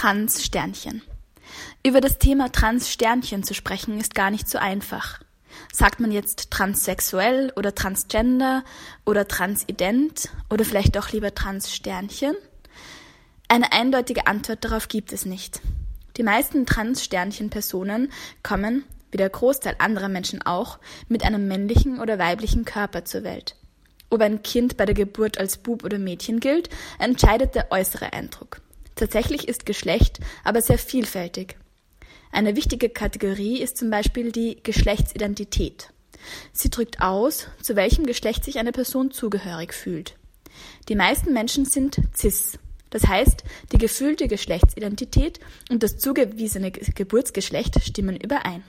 Trans-Sternchen. Über das Thema Trans-Sternchen zu sprechen ist gar nicht so einfach. Sagt man jetzt transsexuell oder transgender oder transident oder vielleicht doch lieber Trans-Sternchen? Eine eindeutige Antwort darauf gibt es nicht. Die meisten Trans-Sternchen-Personen kommen, wie der Großteil anderer Menschen auch, mit einem männlichen oder weiblichen Körper zur Welt. Ob ein Kind bei der Geburt als Bub oder Mädchen gilt, entscheidet der äußere Eindruck. Tatsächlich ist Geschlecht aber sehr vielfältig. Eine wichtige Kategorie ist zum Beispiel die Geschlechtsidentität. Sie drückt aus, zu welchem Geschlecht sich eine Person zugehörig fühlt. Die meisten Menschen sind cis. Das heißt, die gefühlte Geschlechtsidentität und das zugewiesene Geburtsgeschlecht stimmen überein.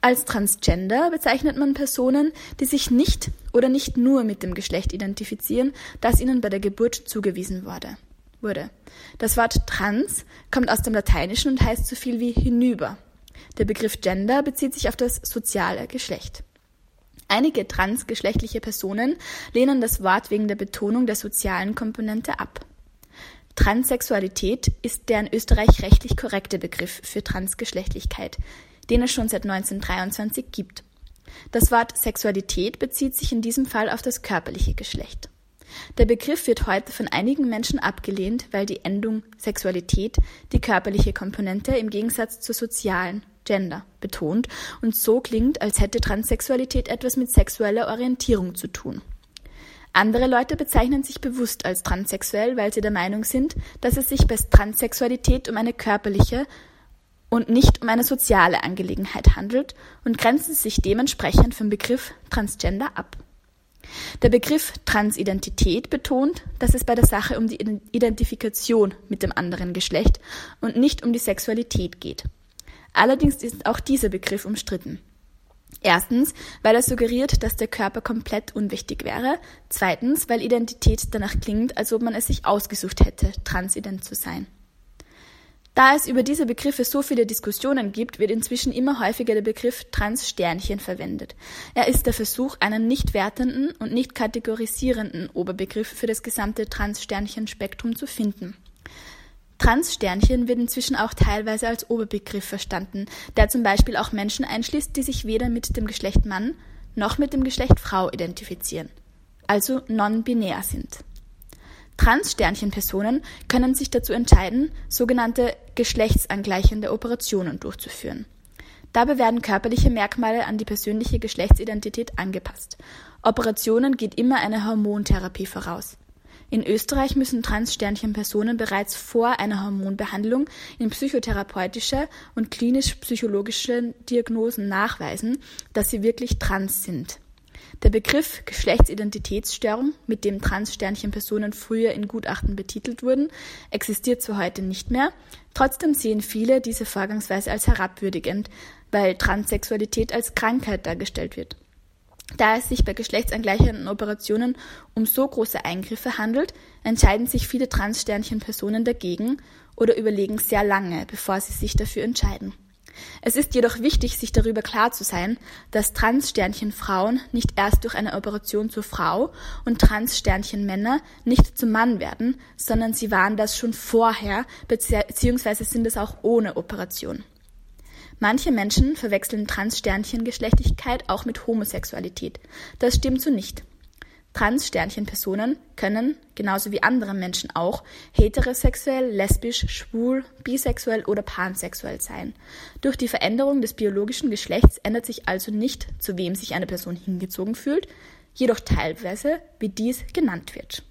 Als Transgender bezeichnet man Personen, die sich nicht oder nicht nur mit dem Geschlecht identifizieren, das ihnen bei der Geburt zugewiesen wurde wurde. Das Wort trans kommt aus dem Lateinischen und heißt so viel wie hinüber. Der Begriff Gender bezieht sich auf das soziale Geschlecht. Einige transgeschlechtliche Personen lehnen das Wort wegen der Betonung der sozialen Komponente ab. Transsexualität ist der in Österreich rechtlich korrekte Begriff für Transgeschlechtlichkeit, den es schon seit 1923 gibt. Das Wort Sexualität bezieht sich in diesem Fall auf das körperliche Geschlecht. Der Begriff wird heute von einigen Menschen abgelehnt, weil die Endung Sexualität die körperliche Komponente im Gegensatz zur sozialen Gender betont und so klingt, als hätte Transsexualität etwas mit sexueller Orientierung zu tun. Andere Leute bezeichnen sich bewusst als transsexuell, weil sie der Meinung sind, dass es sich bei Transsexualität um eine körperliche und nicht um eine soziale Angelegenheit handelt und grenzen sich dementsprechend vom Begriff Transgender ab. Der Begriff Transidentität betont, dass es bei der Sache um die Identifikation mit dem anderen Geschlecht und nicht um die Sexualität geht. Allerdings ist auch dieser Begriff umstritten. Erstens, weil er suggeriert, dass der Körper komplett unwichtig wäre. Zweitens, weil Identität danach klingt, als ob man es sich ausgesucht hätte, transident zu sein. Da es über diese Begriffe so viele Diskussionen gibt, wird inzwischen immer häufiger der Begriff Transsternchen verwendet. Er ist der Versuch, einen nicht wertenden und nicht kategorisierenden Oberbegriff für das gesamte Transsternchen-Spektrum zu finden. Transsternchen wird inzwischen auch teilweise als Oberbegriff verstanden, der zum Beispiel auch Menschen einschließt, die sich weder mit dem Geschlecht Mann noch mit dem Geschlecht Frau identifizieren, also non-binär sind. Trans-Sternchen-Personen können sich dazu entscheiden, sogenannte geschlechtsangleichende Operationen durchzuführen. Dabei werden körperliche Merkmale an die persönliche Geschlechtsidentität angepasst. Operationen geht immer eine Hormontherapie voraus. In Österreich müssen Trans-Sternchen-Personen bereits vor einer Hormonbehandlung in psychotherapeutische und klinisch-psychologische Diagnosen nachweisen, dass sie wirklich trans sind. Der Begriff Geschlechtsidentitätsstörung, mit dem Trans-Sternchen-Personen früher in Gutachten betitelt wurden, existiert zwar heute nicht mehr, trotzdem sehen viele diese Vorgangsweise als herabwürdigend, weil Transsexualität als Krankheit dargestellt wird. Da es sich bei geschlechtsangleichenden Operationen um so große Eingriffe handelt, entscheiden sich viele Trans-Sternchen-Personen dagegen oder überlegen sehr lange, bevor sie sich dafür entscheiden. Es ist jedoch wichtig, sich darüber klar zu sein, dass Trans-Sternchen-Frauen nicht erst durch eine Operation zur Frau und Trans-Sternchen-Männer nicht zum Mann werden, sondern sie waren das schon vorher, beziehungsweise sind es auch ohne Operation. Manche Menschen verwechseln Trans-Sternchen-Geschlechtlichkeit auch mit Homosexualität. Das stimmt so nicht. Trans-Sternchen-Personen können, genauso wie andere Menschen auch, heterosexuell, lesbisch, schwul, bisexuell oder pansexuell sein. Durch die Veränderung des biologischen Geschlechts ändert sich also nicht, zu wem sich eine Person hingezogen fühlt, jedoch teilweise, wie dies genannt wird.